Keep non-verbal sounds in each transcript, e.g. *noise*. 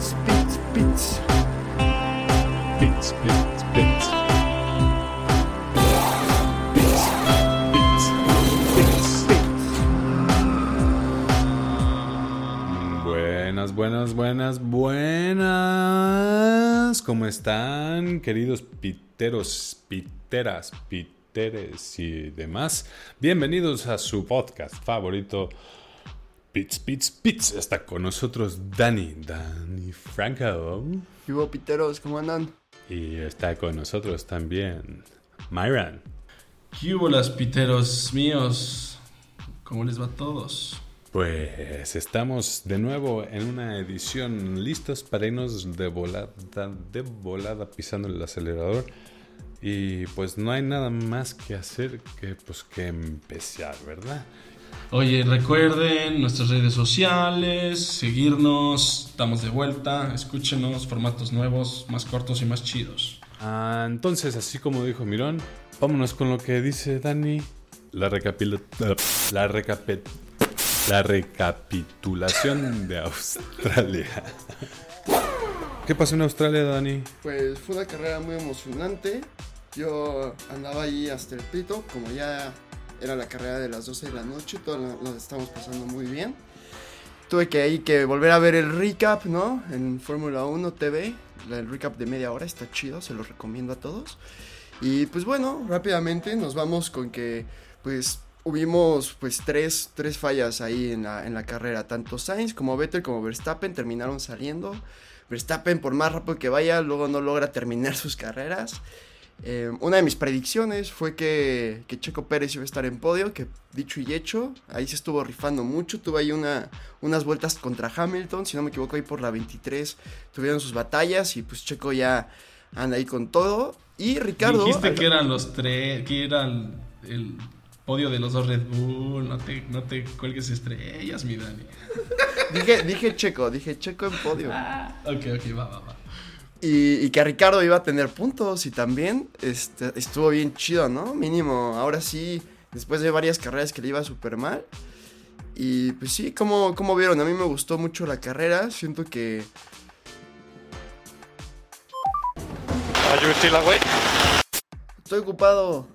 Bits. Bits, bits, bits. Buenas, buenas, buenas, buenas. ¿Cómo están, queridos piteros, piteras, piteres y demás? Bienvenidos a su podcast favorito, Pits, Pits, Pits. Está con nosotros Dani, Dani Franco. ¿Y hubo piteros? ¿Cómo andan? Y está con nosotros también Myran. ¿Qué hubo las piteros míos? ¿Cómo les va a todos? Pues estamos de nuevo en una edición listos para irnos de volada, de volada pisando el acelerador. Y pues no hay nada más que hacer que pues que empezar, ¿verdad? Oye, recuerden nuestras redes sociales, seguirnos, estamos de vuelta, escúchenos, formatos nuevos, más cortos y más chidos. Ah, entonces, así como dijo Mirón, vámonos con lo que dice Dani. La, recapitula- la, recapi- la recapitulación de Australia. ¿Qué pasó en Australia, Dani? Pues fue una carrera muy emocionante. Yo andaba ahí hasta el pito, como ya era la carrera de las 12 de la noche, todos la, estamos pasando muy bien. Tuve que ahí que volver a ver el recap, ¿no? En Fórmula 1 TV, el recap de media hora, está chido, se lo recomiendo a todos. Y pues bueno, rápidamente nos vamos con que pues hubimos pues tres, tres fallas ahí en la, en la carrera, tanto Sainz como Vettel como Verstappen terminaron saliendo. Verstappen por más rápido que vaya, luego no logra terminar *laughs* sus carreras. Eh, una de mis predicciones fue que, que Checo Pérez iba a estar en podio, que dicho y hecho, ahí se estuvo rifando mucho, tuvo ahí una, unas vueltas contra Hamilton, si no me equivoco ahí por la 23 tuvieron sus batallas y pues Checo ya anda ahí con todo. Y Ricardo... Dijiste que eran los tres, que eran el podio de los dos Red Bull, no te, no te cuelgues estrellas, mi Dani. Dije, dije Checo, dije Checo en podio. Ok, ok, va, va, va. Y, y que Ricardo iba a tener puntos y también este, estuvo bien chido, ¿no? Mínimo, ahora sí, después de varias carreras que le iba súper mal. Y pues sí, como, como vieron, a mí me gustó mucho la carrera, siento que... Awake? Estoy ocupado.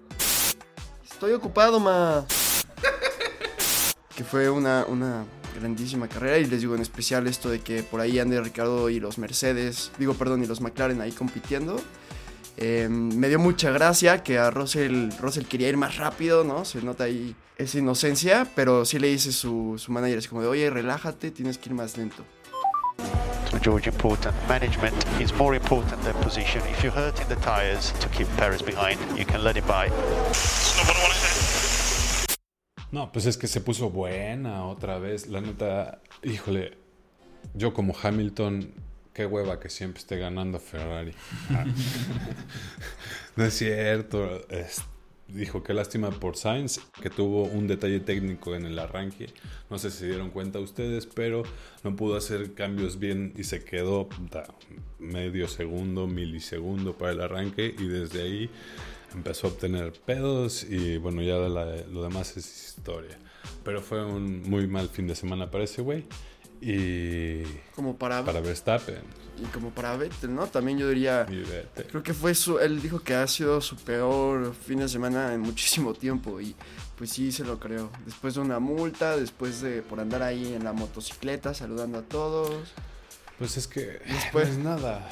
Estoy ocupado, ma. *laughs* que fue una, una grandísima carrera y les digo en especial esto de que por ahí ande Ricardo y los Mercedes, digo perdón, y los McLaren ahí compitiendo. Eh, me dio mucha gracia que a Russell, Russell quería ir más rápido, ¿no? Se nota ahí esa inocencia, pero sí le dice su, su manager, es como de, oye, relájate, tienes que ir más lento. George, important. Management is more important than position. If you're hurting the tires to keep Paris behind, you can let him by. No, pues es que se puso buena otra vez. La neta, híjole, yo como Hamilton, qué hueva que siempre esté ganando Ferrari. Ah. *laughs* no es cierto. dijo qué lástima por Sainz, que tuvo un detalle técnico en el arranque. No sé si dieron cuenta ustedes, pero no pudo hacer cambios bien y se quedó medio segundo, milisegundo para el arranque y desde ahí empezó a obtener pedos y bueno, ya la- lo demás es historia. Pero fue un muy mal fin de semana para ese güey y Como para, para Verstappen. y como para Vettel, ¿no? También yo diría... Y vete. Creo que fue su, él dijo que ha sido su peor fin de semana en muchísimo tiempo y pues sí se lo creo. Después de una multa, después de por andar ahí en la motocicleta saludando a todos. Pues es que Después- no es nada,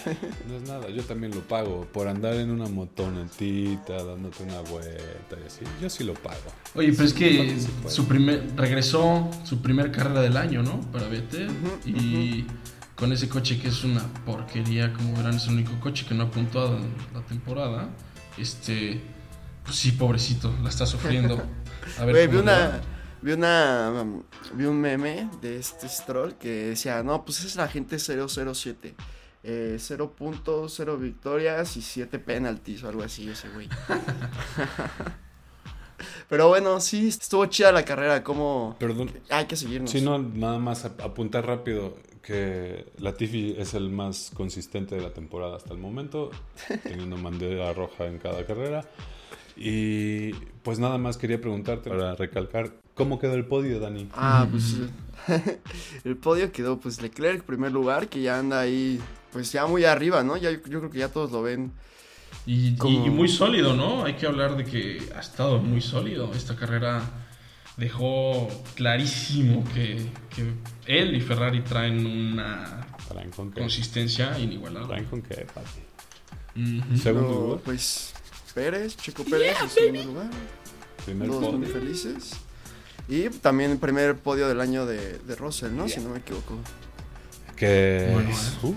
no es nada. Yo también lo pago por andar en una motonetita, dándote una vuelta y así. Yo sí lo pago. Oye, pero es que su primer, regresó su primer carrera del año, ¿no? Para Vettel. y con ese coche que es una porquería, como verán, es el único coche que no ha puntuado en la temporada. Este, pues sí, pobrecito, la está sufriendo. *laughs* A ver Güey, vi cómo una, va. Vi una, vi un meme de este stroll que decía, no, pues es la gente 007. Eh, 0.0 victorias y 7 penalties o algo así, ese güey. *laughs* Pero bueno, sí, estuvo chida la carrera, como... Perdón. Hay que seguirnos. Si no, nada más ap- apuntar rápido que Latifi es el más consistente de la temporada hasta el momento, *laughs* teniendo bandera roja en cada carrera. Y pues nada más quería preguntarte para recalcar, ¿cómo quedó el podio, Dani? Ah, pues *laughs* el podio quedó pues Leclerc primer lugar, que ya anda ahí pues ya muy arriba, ¿no? Ya, yo creo que ya todos lo ven. Y, Como- y muy sólido, ¿no? Hay que hablar de que ha estado muy sólido. Esta carrera dejó clarísimo que, que él y Ferrari traen una ¿Traen con consistencia inigualable. ¿Traen con qué? Ujú. Segundo lugar, pues Pérez, Checo Pérez en segundo lugar. primer Todos muy podio. felices. Y también el primer podio del año de, de Russell, ¿no? Si no me equivoco. Que Bueno, ¿eh?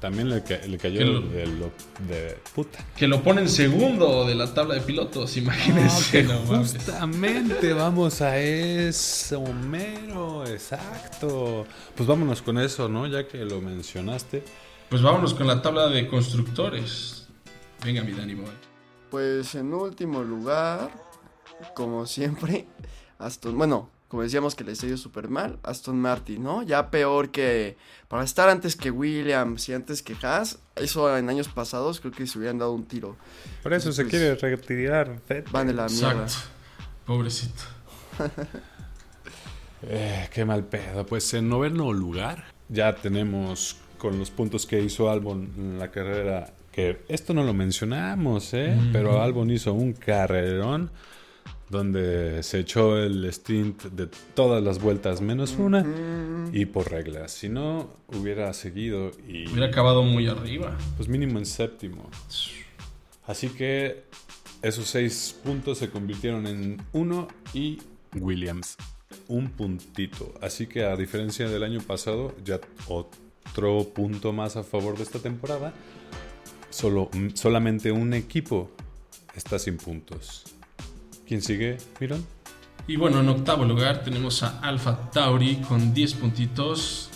también le, ca- le cayó Que lo- de, lo- de puta. Que lo ponen segundo de la tabla de pilotos, imagínense. no mames. justamente vamos a eso, mero, exacto. Pues vámonos con eso, ¿no? Ya que lo mencionaste. Pues vámonos con la tabla de constructores. Venga, mi Danny Boy. Pues en último lugar, como siempre, Aston, bueno, como decíamos que les ha ido súper mal, Aston Martin, ¿no? Ya peor que, para estar antes que Williams y antes que Haas, eso en años pasados creo que se hubieran dado un tiro. Por eso se quiere retirar. Vettel. Van de la mierda. Exacto. Pobrecito. *laughs* Eh, qué mal pedo. Pues en noveno lugar ya tenemos con los puntos que hizo Albon en la carrera. Que esto no lo mencionamos, ¿eh? Pero Albon hizo un carrerón donde se echó el stint de todas las vueltas menos una y por reglas. Si no, hubiera seguido y Hubiera acabado muy arriba. pues mínimo en séptimo. Así que esos seis puntos se convirtieron en uno y Williams un puntito. Así que a diferencia del año pasado, ya otro punto más a favor de esta temporada. Solo, solamente un equipo está sin puntos. ¿Quién sigue, Miron? Y bueno, en octavo lugar tenemos a Alfa Tauri con 10 puntitos.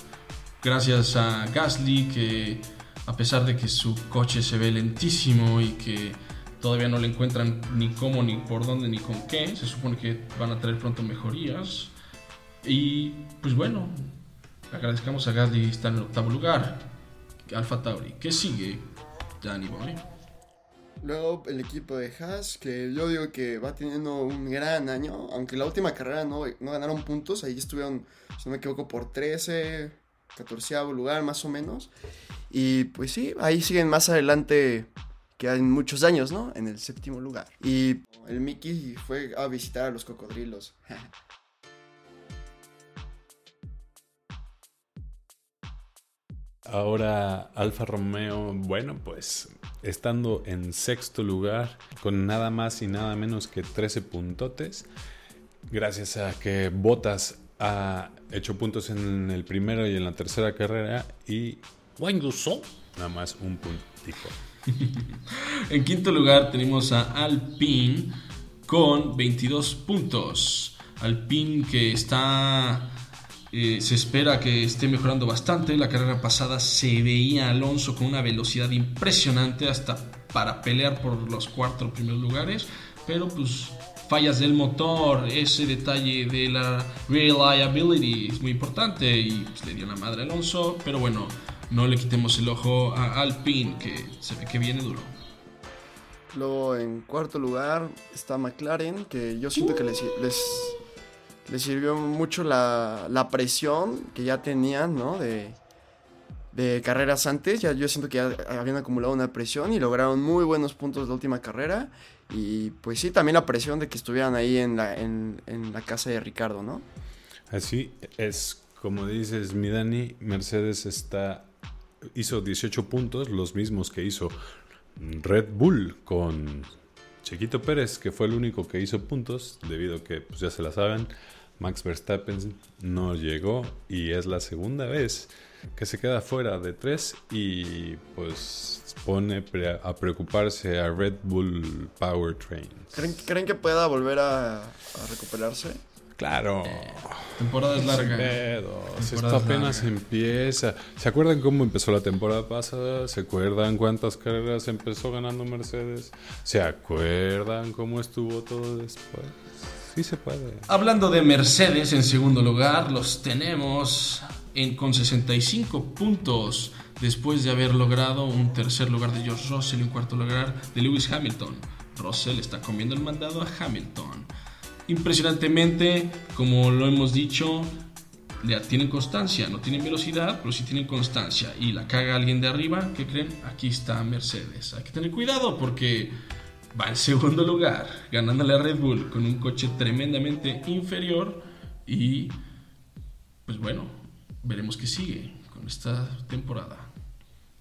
Gracias a Gasly que a pesar de que su coche se ve lentísimo y que todavía no le encuentran ni cómo, ni por dónde, ni con qué, se supone que van a traer pronto mejorías. Y pues bueno, agradezcamos a Gasly estar en octavo lugar. Alfa Tauri. ¿Qué sigue, Danny Boy? Luego el equipo de Haas, que yo digo que va teniendo un gran año, aunque la última carrera no, no ganaron puntos, ahí estuvieron, si no me equivoco, por 13, 14 lugar más o menos. Y pues sí, ahí siguen más adelante que en muchos años, ¿no? En el séptimo lugar. Y el Mickey fue a visitar a los cocodrilos. *laughs* Ahora Alfa Romeo, bueno, pues estando en sexto lugar con nada más y nada menos que 13 puntotes, gracias a que Bottas ha hecho puntos en el primero y en la tercera carrera y Wang Yusou, nada más un puntico. *laughs* En quinto lugar tenemos a Alpine con 22 puntos. Alpine que está... eh, se espera que esté mejorando bastante. La carrera pasada se veía Alonso con una velocidad impresionante hasta para pelear por los cuatro primeros lugares. Pero pues fallas del motor, ese detalle de la reliability es muy importante y pues, le dio la madre a Alonso. Pero bueno, no le quitemos el ojo a Alpine que se ve que viene duro. Luego en cuarto lugar está McLaren, que yo siento que les, les sirvió mucho la, la presión que ya tenían, ¿no? De, de carreras antes, ya yo siento que ya habían acumulado una presión y lograron muy buenos puntos la última carrera. Y pues sí, también la presión de que estuvieran ahí en la, en, en la casa de Ricardo, ¿no? Así es, como dices, mi Dani, Mercedes está, hizo 18 puntos, los mismos que hizo Red Bull con Chiquito Pérez, que fue el único que hizo puntos, debido a que, pues ya se la saben, Max Verstappen no llegó y es la segunda vez que se queda fuera de tres y pues pone a preocuparse a Red Bull Powertrain. ¿Creen, creen que pueda volver a recuperarse? Claro. Temporada es larga. Esto apenas larga. empieza. ¿Se acuerdan cómo empezó la temporada pasada? ¿Se acuerdan cuántas carreras empezó ganando Mercedes? ¿Se acuerdan cómo estuvo todo después? Sí se puede. Hablando de Mercedes en segundo lugar, los tenemos en, con 65 puntos después de haber logrado un tercer lugar de George Russell y un cuarto lugar de Lewis Hamilton. Russell está comiendo el mandado a Hamilton. Impresionantemente, como lo hemos dicho, ya tienen constancia, no tienen velocidad, pero sí tienen constancia. Y la caga alguien de arriba, ¿qué creen? Aquí está Mercedes. Hay que tener cuidado porque va en *laughs* segundo lugar, ganándole a Red Bull con un coche tremendamente inferior. Y pues bueno, veremos qué sigue con esta temporada.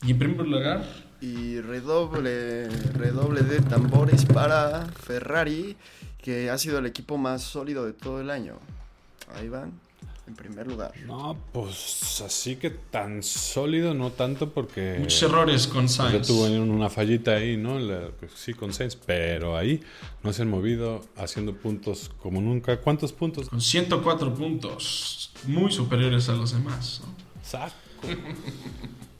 Y en primer lugar, Y redoble, redoble de tambores para Ferrari, que ha sido el equipo más sólido de todo el año. Ahí van, en primer lugar. No, pues así que tan sólido, no tanto porque. muchos errores con pues ya Sainz. tuvo una fallita ahí, ¿no? La- sí, con Sainz, pero ahí no se han movido haciendo puntos como nunca. ¿Cuántos puntos? Con 104 puntos, muy superiores a los demás. ¿no? Saco. *laughs*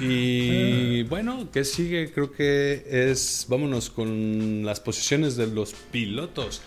Y bueno, ¿qué sigue? Creo que es. Vámonos con las posiciones de los pilotos.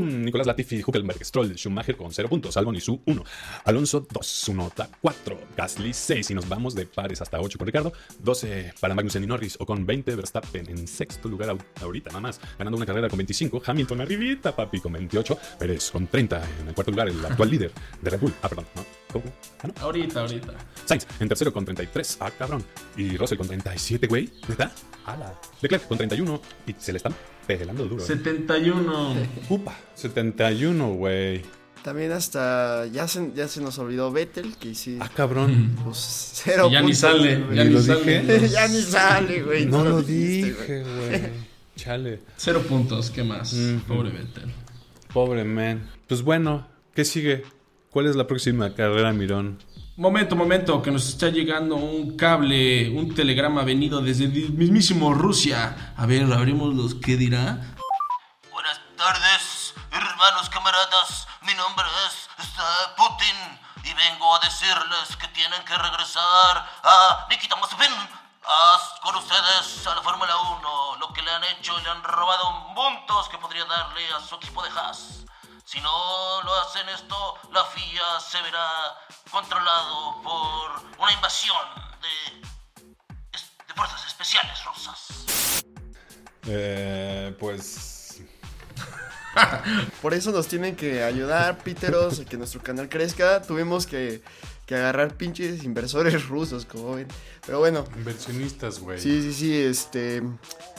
Nicolás Latifi, Huckelberg, Stroll, Schumacher con 0 puntos, Albon y su 1, Alonso 2, Unota 4, Gasly 6 y nos vamos de pares hasta 8 con Ricardo, 12 para Magnussen y Norris. O con 20 Verstappen en sexto lugar ahorita nada más, ganando una carrera con 25, Hamilton arribita papi con 28, Pérez con 30 en el cuarto lugar, el actual líder de Red Bull, ah perdón, no, ¿cómo? Ah, no. Ahorita, ahorita. Sainz en tercero con 33, ah cabrón, y Russell con 37, güey, ¿neta? ¡Hala! Leclerc con 31 y se le están pelando duro. ¿eh? 71. Upa, 71, güey. También hasta ya se, ya se nos olvidó Vettel, que sí, Ah, cabrón. pues cero ya ni puntos, sale, ya Ni sale. dije. *laughs* ya ni sale, güey. No lo dije, güey. *laughs* Chale. Cero puntos, ¿qué más? Pobre Vettel. Pobre man. Pues bueno, ¿qué sigue? ¿Cuál es la próxima carrera, Mirón? Momento, momento, que nos está llegando un cable, un telegrama venido desde el mismísimo Rusia. A ver, abrimos los qué dirá. Buenas tardes, hermanos camaradas. Mi nombre es este, Putin y vengo a decirles que tienen que regresar a Nikita Mazepin. a- con ustedes a la Fórmula 1. Lo que le han hecho, le han robado puntos que podría darle a su equipo de Haas. Si no lo hacen esto, la FIA se verá controlado por una invasión de, de fuerzas especiales rusas. Eh, pues. Por eso nos tienen que ayudar, Píteros, a que nuestro canal crezca. Tuvimos que, que agarrar pinches inversores *laughs* rusos, como ven. Pero bueno, Inversionistas, güey. sí, sí, sí, este.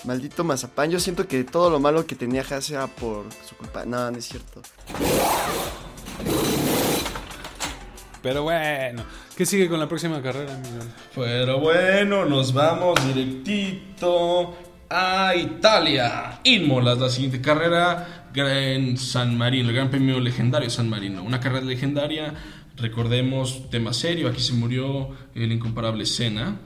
Maldito Mazapán. Yo siento que todo lo malo que tenía Haas era por su culpa. No, no es cierto. Pero bueno, ¿qué sigue con la próxima carrera, Mirón? Pero bueno, nos vamos directito a Italia. Imola, la siguiente carrera en San Marino, el Gran Premio Legendario San Marino. Una carrera legendaria, recordemos, tema serio, aquí se murió el incomparable Senna.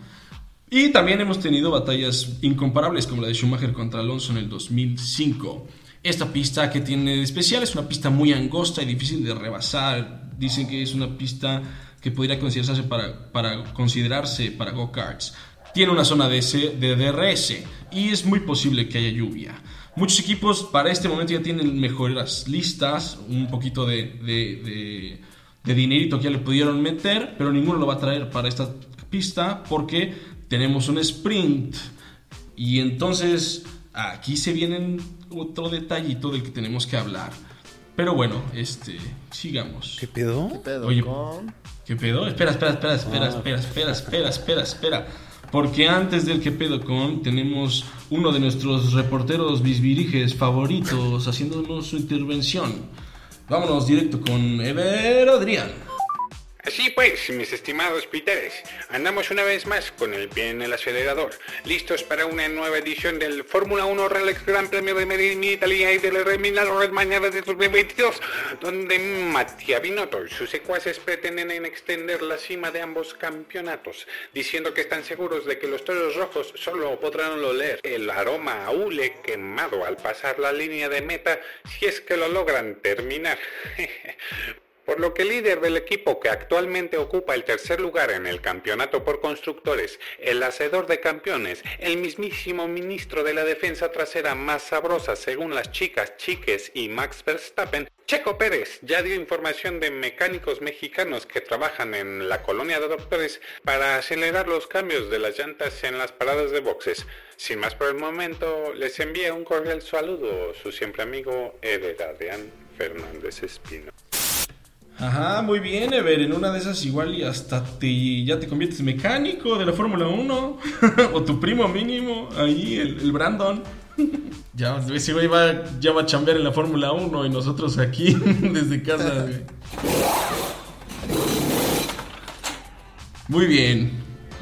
Y también hemos tenido batallas incomparables como la de Schumacher contra Alonso en el 2005. Esta pista que tiene de especial es una pista muy angosta y difícil de rebasar. Dicen que es una pista que podría considerarse para, para considerarse para go-karts. Tiene una zona de, de DRS y es muy posible que haya lluvia. Muchos equipos para este momento ya tienen mejoras listas, un poquito de- de dinerito que ya le pudieron meter, pero ninguno lo va a traer para esta pista porque tenemos un sprint. Y entonces aquí se viene otro detallito del que tenemos que hablar. Pero bueno, este, sigamos. ¿Qué pedo? Pedo Oye, con- ¿Qué pedo? Espera, espera, espera, espera, Ah. espera, espera, espera, espera, espera. Porque antes del que pedo con tenemos uno de nuestros reporteros bisbiriges favoritos haciéndonos su intervención. Vámonos directo con Ever Adrián. Así pues, mis estimados piteres, andamos una vez más con el pie en el acelerador, listos para una nueva edición del Fórmula 1 Ralex Gran Premio de Medellín, Italia y del Reminado Red Mañana de 2022, donde Mattia Binotto y sus secuaces pretenden en extender la cima de ambos campeonatos, diciendo que están seguros de que los toros rojos solo podrán oler el aroma a hule quemado al pasar la línea de meta si es que lo logran terminar. *laughs* por lo que el líder del equipo que actualmente ocupa el tercer lugar en el campeonato por constructores, el hacedor de campeones, el mismísimo ministro de la defensa trasera más sabrosa según las chicas, chiques y Max Verstappen, Checo Pérez ya dio información de mecánicos mexicanos que trabajan en la colonia de doctores para acelerar los cambios de las llantas en las paradas de boxes. Sin más por el momento, les envía un cordial saludo su siempre amigo Eder Adrián Fernández Espino. Ajá, muy bien, Ever. En una de esas igual y hasta te, ya te conviertes mecánico de la Fórmula 1. *laughs* o tu primo mínimo, ahí, el, Brandon. ya, ese güey va, ya va a chambear en la Fórmula 1 y nosotros aquí *laughs* desde casa. Muy bien.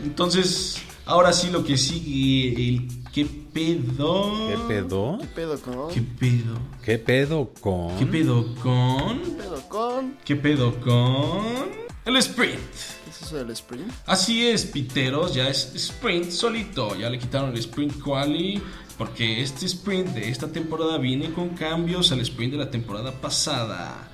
Entonces, ahora sí lo que sigue, el qué pedo. ¿Qué pedo? ¿Qué pedo con? ¿Qué pedo? ¿Qué pedo con? ¿Qué pedo con? ¿Qué pedo con? ¿Qué pedo con? El sprint. ¿Qué es eso del sprint? Así es, Piteros, ya es sprint solito. Ya le quitaron el sprint quali. Porque este sprint de esta temporada viene con cambios al sprint de la temporada pasada.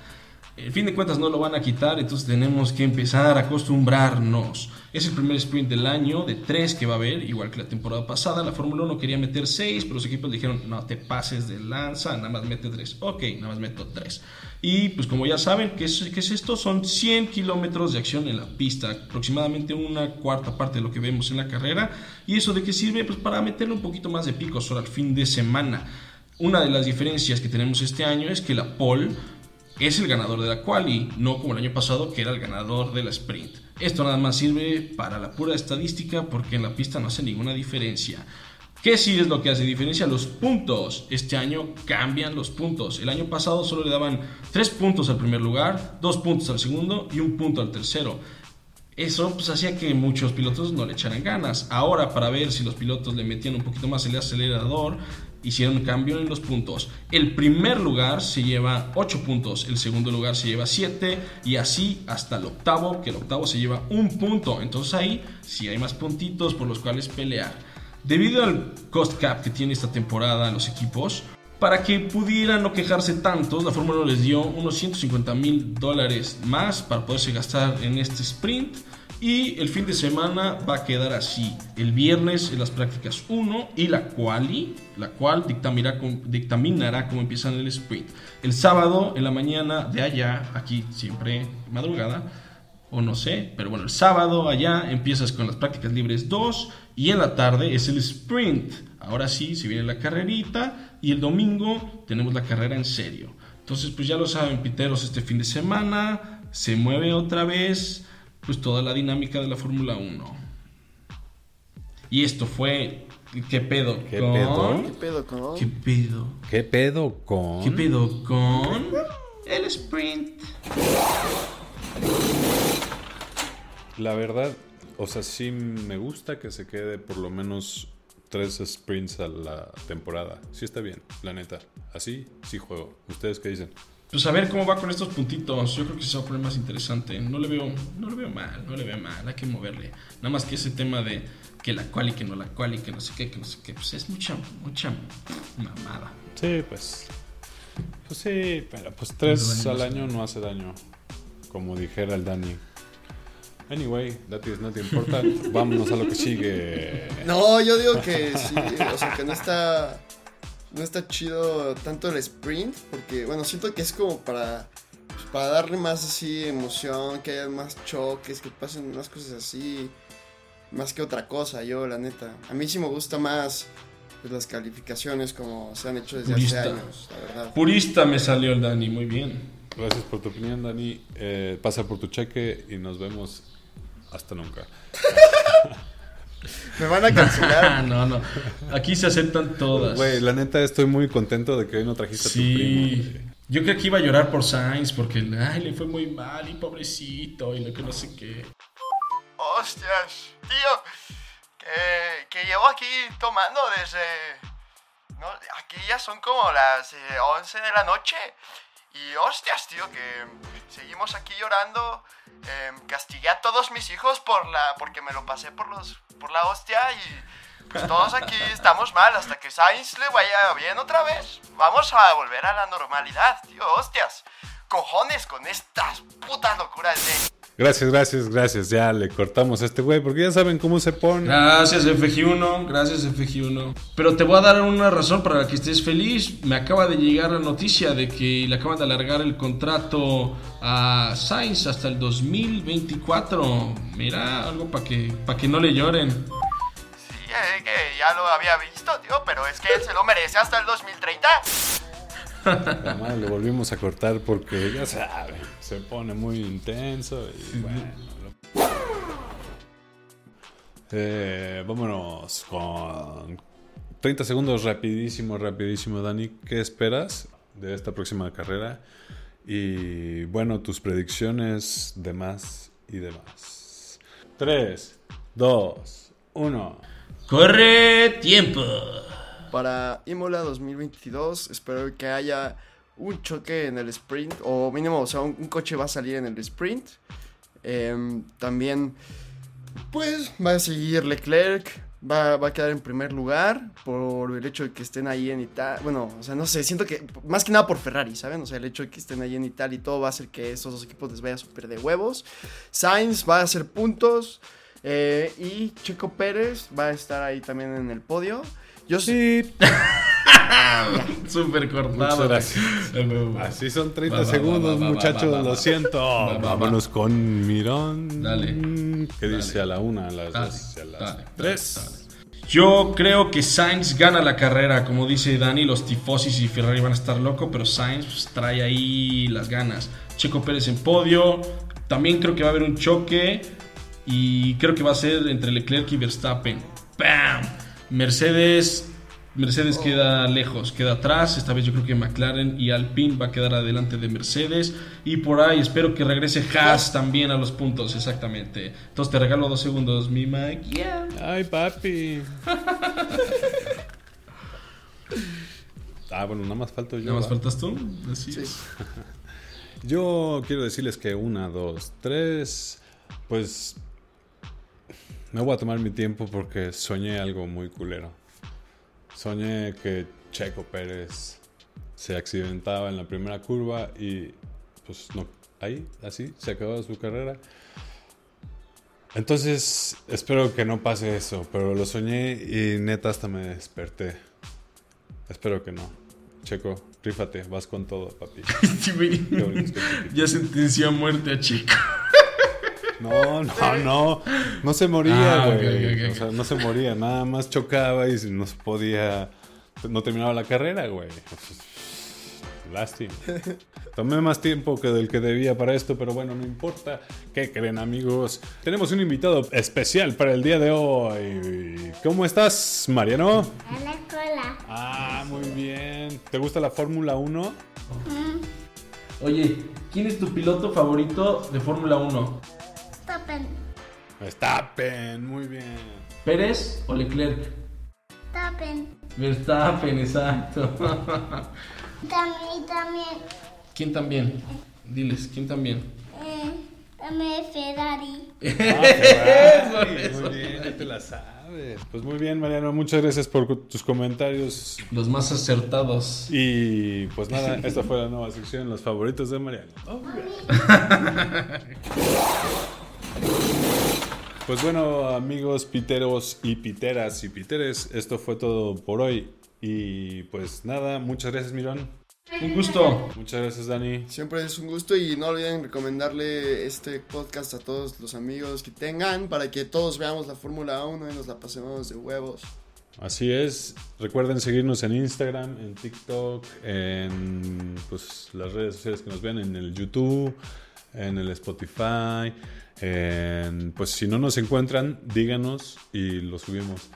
El fin de cuentas no lo van a quitar, entonces tenemos que empezar a acostumbrarnos. Es el primer sprint del año de tres que va a haber, igual que la temporada pasada. La Fórmula 1 quería meter seis, pero los equipos dijeron, no te pases de lanza, nada más mete tres. Ok, nada más meto tres. Y pues como ya saben, ¿qué es, es esto? Son 100 kilómetros de acción en la pista, aproximadamente una cuarta parte de lo que vemos en la carrera. ¿Y eso de qué sirve? Pues para meterle un poquito más de pico solo al fin de semana. Una de las diferencias que tenemos este año es que la pole es el ganador de la quali, no como el año pasado que era el ganador de la sprint. Esto nada más sirve para la pura estadística porque en la pista no hace ninguna diferencia. ¿Qué sí es lo que hace diferencia? Los puntos. Este año cambian los puntos. El año pasado solo le daban 3 puntos al primer lugar, 2 puntos al segundo y un punto al tercero. Eso pues hacía que muchos pilotos no le echaran ganas. Ahora para ver si los pilotos le metían un poquito más el acelerador, hicieron cambio en los puntos. El primer lugar se lleva 8 puntos, el segundo lugar se lleva 7 y así hasta el octavo, que el octavo se lleva un punto. Entonces ahí sí hay más puntitos por los cuales pelear. Debido al cost cap que tiene esta temporada los equipos, para que pudieran no quejarse tantos, la Fórmula 1 les dio unos 150 mil dólares más para poderse gastar en este sprint. Y el fin de semana va a quedar así. El viernes en las prácticas 1 y la quali, la cual dictaminará, dictaminará cómo empiezan el sprint. El sábado en la mañana de allá, aquí siempre madrugada, o no sé, pero bueno, el sábado allá empiezas con las prácticas libres 2 y en la tarde es el sprint. Ahora sí, se viene la carrerita y el domingo tenemos la carrera en serio. Entonces, pues ya lo saben, piteros, este fin de semana se mueve otra vez pues toda la dinámica de la Fórmula 1. Y esto fue ¿qué pedo ¿Qué con pedo? ¿Qué pedo con? ¿Qué pedo? ¿Qué pedo con? ¿Qué pedo con el sprint? La verdad, o sea, sí me gusta que se quede por lo menos tres sprints a la temporada. Sí está bien, la neta. Así sí juego. ¿Ustedes qué dicen? Pues a ver cómo va con estos puntitos. Yo creo que se va a poner más interesante. No le veo, no le veo mal, no le veo mal. Hay que moverle. Nada más que ese tema de que la cual y que no la cual y que no sé qué, que no sé qué. Pues es mucha, mucha mamada. Sí, pues. Pues sí, pero pues tres No al año no hace daño. Como dijera el Dani. Anyway, that is not important. Vámonos a lo que sigue. No, yo digo que sí, o sea, que no está no está chido tanto el sprint, porque bueno, siento que es como para pues, para darle más así emoción, que haya más choques, que pasen más cosas así, más que otra cosa, yo la neta. A mí sí me gusta más pues, las calificaciones como se han hecho desde Purista. hace años, la verdad. Purista me salió el Dani, muy bien. Gracias por tu opinión, Dani. Eh, pasa por tu cheque y nos vemos hasta nunca. *laughs* *laughs* Me van a Ah, cancelar. *laughs* no, no. Aquí se aceptan todas. Güey, la neta estoy muy contento de que hoy no trajiste a tu Sí. primo. Yo creo que iba a llorar por Sainz porque ay, le fue muy mal y pobrecito y lo que no sé qué. Hostias, tío, que, que llevo aquí tomando desde... No, aquí ya son como las eh, 11 de la noche. Y hostias, tío, que seguimos aquí llorando. Eh, castigué a todos mis hijos por la, porque me lo pasé por, los, por la hostia y pues todos aquí estamos mal hasta que Sainz le vaya bien otra vez. Vamos a volver a la normalidad, tío, hostias. Cojones con estas putas locuras de... Gracias, gracias, gracias. Ya le cortamos a este güey porque ya saben cómo se pone. Gracias FG1, gracias FG1. Pero te voy a dar una razón para la que estés feliz. Me acaba de llegar la noticia de que le acaban de alargar el contrato a Sainz hasta el 2024. Mira, algo para que, para que no le lloren. Sí, es que ya lo había visto, tío, pero es que él se lo merece hasta el 2030. La madre le volvimos a cortar porque ya saben, se pone muy intenso y bueno. lo- Eh, vámonos con 30 segundos rapidísimo, rapidísimo, Dani. ¿Qué esperas de esta próxima carrera? Y bueno, tus predicciones de más y de más. 3, 2, 1. ¡Corre tiempo! Para Imola 2022 espero que haya un choque en el sprint, o mínimo, o sea, un, coche va a salir en el sprint. Em, también, pues, va a seguir Leclerc, va, va a quedar en primer lugar por el hecho de que estén ahí en Italia. Bueno, o sea, no sé, siento que, más que nada por Ferrari, ¿saben? O sea, el hecho de que estén ahí en Italia y todo va a hacer que estos dos equipos les vaya súper de huevos. Sainz va a hacer puntos. eh, y Chico Pérez va a estar ahí también en el podio. Yo sí. *laughs* Súper cortado. Así son 30 Va, va, segundos, va, va, va, muchachos, va, va, lo siento. Va, va, va. Vámonos con Mirón. Dale. ¿Qué Dale. dice a la una, a las Dale, dos y a las dale, tres? dale. Yo creo que Sainz gana la carrera, como dice Dani, los tifosis y Ferrari van a estar locos, pero Sainz pues, trae ahí las ganas. Checo Pérez en podio, también creo que va a haber un choque y creo que va a ser entre Leclerc y Verstappen. ¡Bam! Mercedes, Mercedes queda lejos, queda atrás, esta vez yo creo que McLaren y Alpine va a quedar adelante de Mercedes y por ahí espero que regrese Haas también a los puntos, exactamente. Entonces te regalo dos segundos, mi Mike. Yeah. Ay, papi. *laughs* ah, bueno, nada más falto yo. ¿Nada más ¿va? faltas tú? Así Sí. es. *laughs* Yo quiero decirles que una, dos, tres, pues me voy a tomar mi tiempo porque soñé algo muy culero. Soñé que Checo Pérez se accidentaba en la primera curva y pues no, ahí, así, se acabó su carrera. Entonces, espero que no pase eso, pero lo soñé y neta hasta me desperté. Espero que no. Checo, rífate, vas con todo, papi. *laughs* Sí, Ya sentenció a muerte a Chico. No, no, no. No se moría, Ah, güey. O sea, no se moría. Nada más chocaba y no se podía. No terminaba la carrera, güey. Lástima. Tomé más tiempo que del que debía para esto, pero bueno, no importa. ¿Qué creen, amigos? Tenemos un invitado especial para el día de hoy. ¿Cómo estás, Mariano? A la cola. Ah, muy bien. ¿Te gusta la Fórmula 1? Oye, ¿quién es tu piloto favorito de Fórmula 1? Verstappen, muy bien. ¿Pérez o Leclerc? Topen. Verstappen, exacto. También, también. ¿Quién también? Diles, ¿quién también? Eh, también Ferrari. *laughs* Ferrari, muy bien, ya te la sabes. Pues muy bien, Mariano, muchas gracias por tus comentarios. Los más acertados. Y pues nada, esta fue la nueva sección, los favoritos de Mariano. *laughs* Pues bueno, amigos piteros y piteras y piteres, esto fue todo por hoy. Y pues nada, muchas gracias, Mirón. Un gusto. Muchas gracias, Dani. Siempre es un gusto y no olviden recomendarle este podcast a todos los amigos que tengan para que todos veamos la Fórmula 1 y nos la pasemos de huevos. Así es. Recuerden seguirnos en Instagram, en TikTok, en pues, las redes sociales que nos ven, en el YouTube, en el Spotify. En, pues si no nos encuentran, díganos y lo subimos.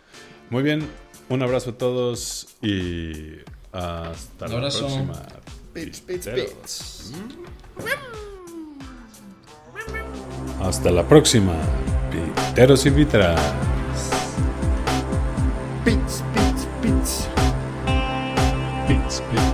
Muy bien, un abrazo a todos y hasta Un la abrazo. próxima. Pits, pits, pits. Hasta la próxima, piteros y piteras. Pits, pits, pits. Pits, pits.